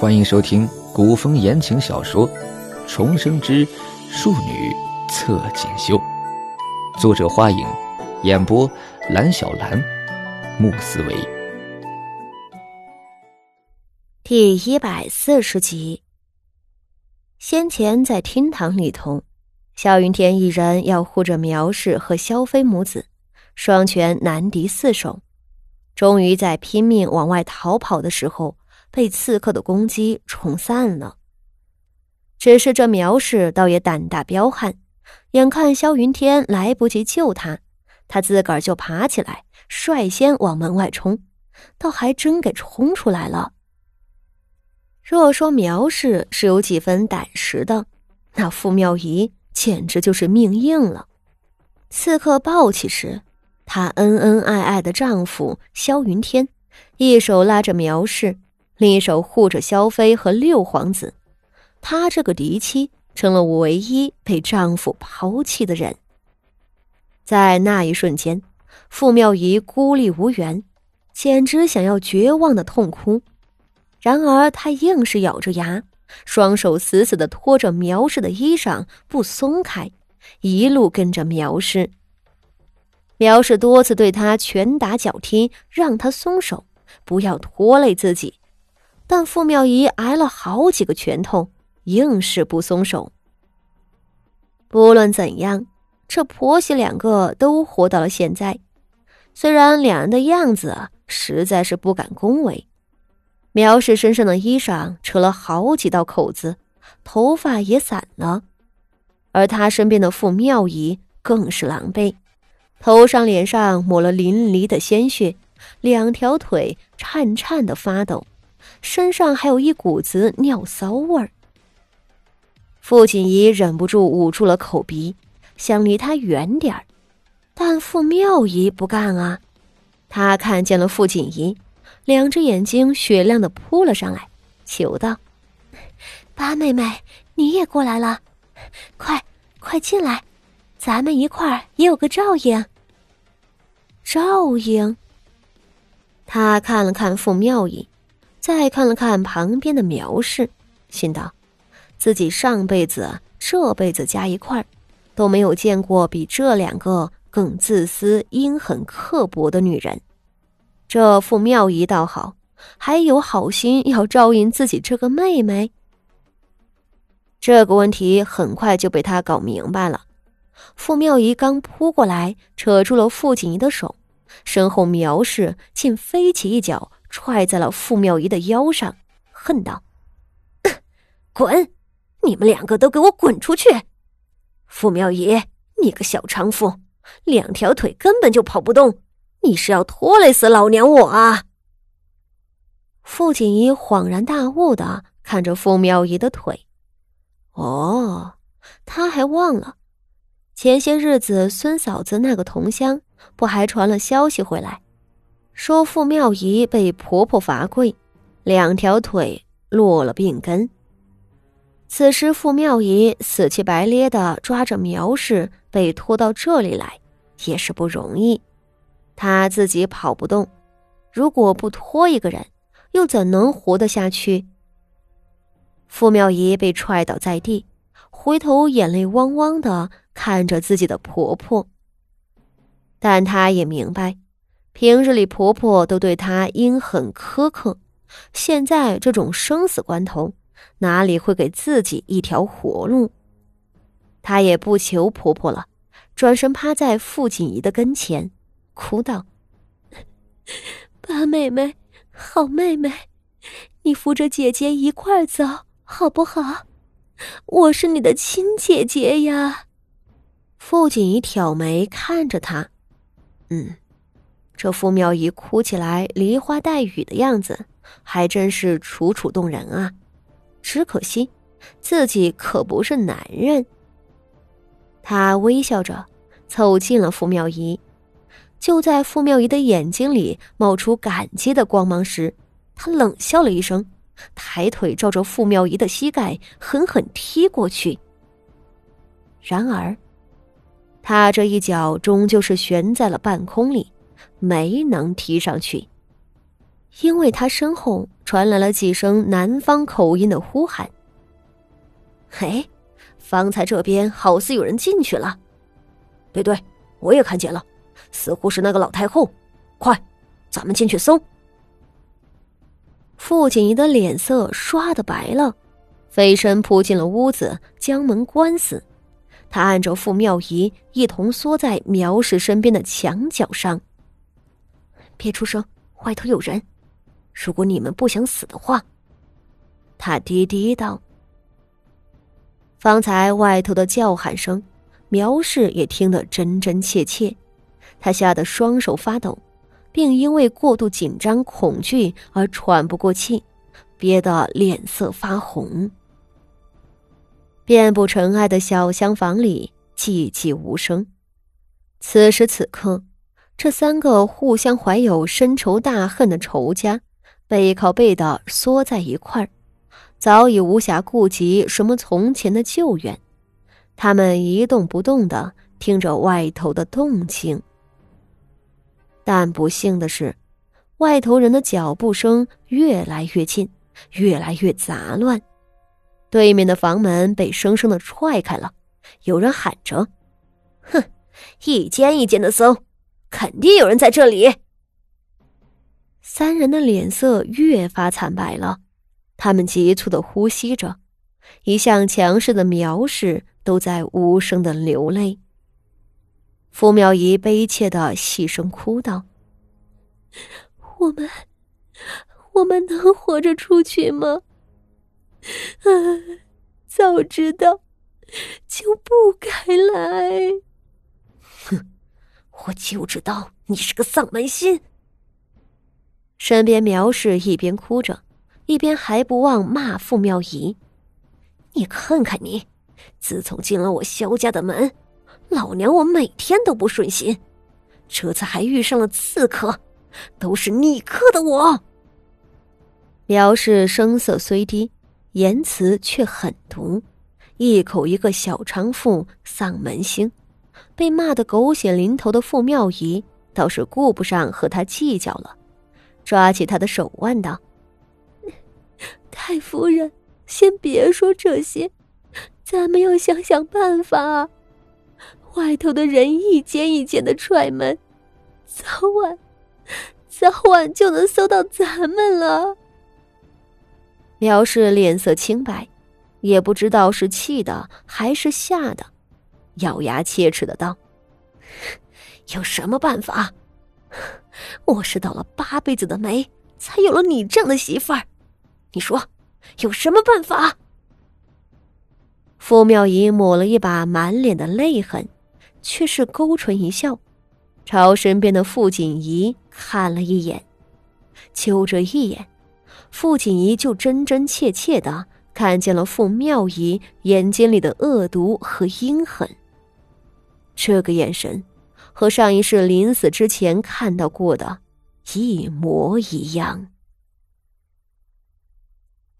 欢迎收听古风言情小说《重生之庶女侧锦绣》，作者：花影，演播：蓝小兰、穆思维。第一百四十集。先前在厅堂里头，萧云天一人要护着苗氏和萧飞母子，双拳难敌四手，终于在拼命往外逃跑的时候。被刺客的攻击冲散了。只是这苗氏倒也胆大彪悍，眼看萧云天来不及救他，他自个儿就爬起来，率先往门外冲，倒还真给冲出来了。若说苗氏是有几分胆识的，那傅妙仪简直就是命硬了。刺客抱起时，她恩恩爱爱的丈夫萧云天，一手拉着苗氏。另一手护着萧妃和六皇子，她这个嫡妻成了唯一被丈夫抛弃的人。在那一瞬间，傅妙仪孤立无援，简直想要绝望的痛哭。然而她硬是咬着牙，双手死死的拖着苗氏的衣裳不松开，一路跟着苗氏。苗氏多次对他拳打脚踢，让他松手，不要拖累自己。但傅妙仪挨了好几个拳头，硬是不松手。不论怎样，这婆媳两个都活到了现在。虽然两人的样子实在是不敢恭维，苗氏身上的衣裳扯了好几道口子，头发也散了；而她身边的傅妙仪更是狼狈，头上、脸上抹了淋漓的鲜血，两条腿颤颤的发抖。身上还有一股子尿骚味儿。傅锦仪忍不住捂住了口鼻，想离他远点儿，但傅妙仪不干啊！他看见了傅锦仪，两只眼睛雪亮的扑了上来，求道：“八妹妹，你也过来了，快快进来，咱们一块儿也有个照应。”照应。他看了看傅妙仪。再看了看旁边的苗氏，心道：自己上辈子、这辈子加一块儿，都没有见过比这两个更自私、阴狠、刻薄的女人。这傅妙仪倒好，还有好心要照应自己这个妹妹。这个问题很快就被他搞明白了。傅妙仪刚扑过来，扯住了傅锦仪的手，身后苗氏竟飞起一脚。踹在了傅妙仪的腰上，恨道：“滚！你们两个都给我滚出去！傅妙仪，你个小娼妇，两条腿根本就跑不动，你是要拖累死老娘我啊！”傅锦仪恍然大悟的看着傅妙仪的腿，哦，他还忘了，前些日子孙嫂子那个同乡不还传了消息回来。说傅妙仪被婆婆罚跪，两条腿落了病根。此时傅妙仪死乞白咧的抓着苗氏被拖到这里来，也是不容易。她自己跑不动，如果不拖一个人，又怎能活得下去？傅妙仪被踹倒在地，回头眼泪汪汪的看着自己的婆婆，但她也明白。平日里，婆婆都对她阴狠苛刻，现在这种生死关头，哪里会给自己一条活路？她也不求婆婆了，转身趴在傅锦仪的跟前，哭道：“ 八妹妹，好妹妹，你扶着姐姐一块走好不好？我是你的亲姐姐呀。”傅锦仪挑眉看着他，嗯。这傅妙仪哭起来梨花带雨的样子，还真是楚楚动人啊！只可惜自己可不是男人。他微笑着凑近了傅妙仪，就在傅妙仪的眼睛里冒出感激的光芒时，他冷笑了一声，抬腿照着傅妙仪的膝盖狠狠踢过去。然而，他这一脚终究是悬在了半空里。没能踢上去，因为他身后传来了几声南方口音的呼喊：“嘿，方才这边好似有人进去了。”“对对，我也看见了，似乎是那个老太后。”“快，咱们进去搜。”傅锦仪的脸色唰的白了，飞身扑进了屋子，将门关死。他按着傅妙仪一同缩在苗氏身边的墙角上。别出声，外头有人。如果你们不想死的话，他低低道。方才外头的叫喊声，苗氏也听得真真切切，他吓得双手发抖，并因为过度紧张恐惧而喘不过气，憋得脸色发红。遍布尘埃的小厢房里寂寂无声。此时此刻，这三个互相怀有深仇大恨的仇家，背靠背的缩在一块儿，早已无暇顾及什么从前的旧怨。他们一动不动的听着外头的动静。但不幸的是，外头人的脚步声越来越近，越来越杂乱。对面的房门被生生的踹开了，有人喊着：“哼，一间一间的搜，肯定有人在这里。”三人的脸色越发惨白了，他们急促的呼吸着，一向强势的苗氏都在无声的流泪。傅妙仪悲切的细声哭道：“我们，我们能活着出去吗？”啊！早知道就不该来。哼！我就知道你是个丧门星。身边苗氏一边哭着，一边还不忘骂傅妙仪：“你看看你，自从进了我萧家的门，老娘我每天都不顺心，这次还遇上了刺客，都是你克的我。”苗氏声色虽低。言辞却狠毒，一口一个小娼妇、丧门星，被骂得狗血淋头的傅妙仪倒是顾不上和他计较了，抓起他的手腕道：“ 太夫人，先别说这些，咱们要想想办法。外头的人一间一间的踹门，早晚，早晚就能搜到咱们了。”苗氏脸色青白，也不知道是气的还是吓的，咬牙切齿的道：“ 有什么办法？我是倒了八辈子的霉，才有了你这样的媳妇儿。你说有什么办法？”傅妙仪抹了一把满脸的泪痕，却是勾唇一笑，朝身边的傅锦仪看了一眼，就这一眼。傅锦仪就真真切切的看见了傅妙仪眼睛里的恶毒和阴狠。这个眼神，和上一世临死之前看到过的一模一样。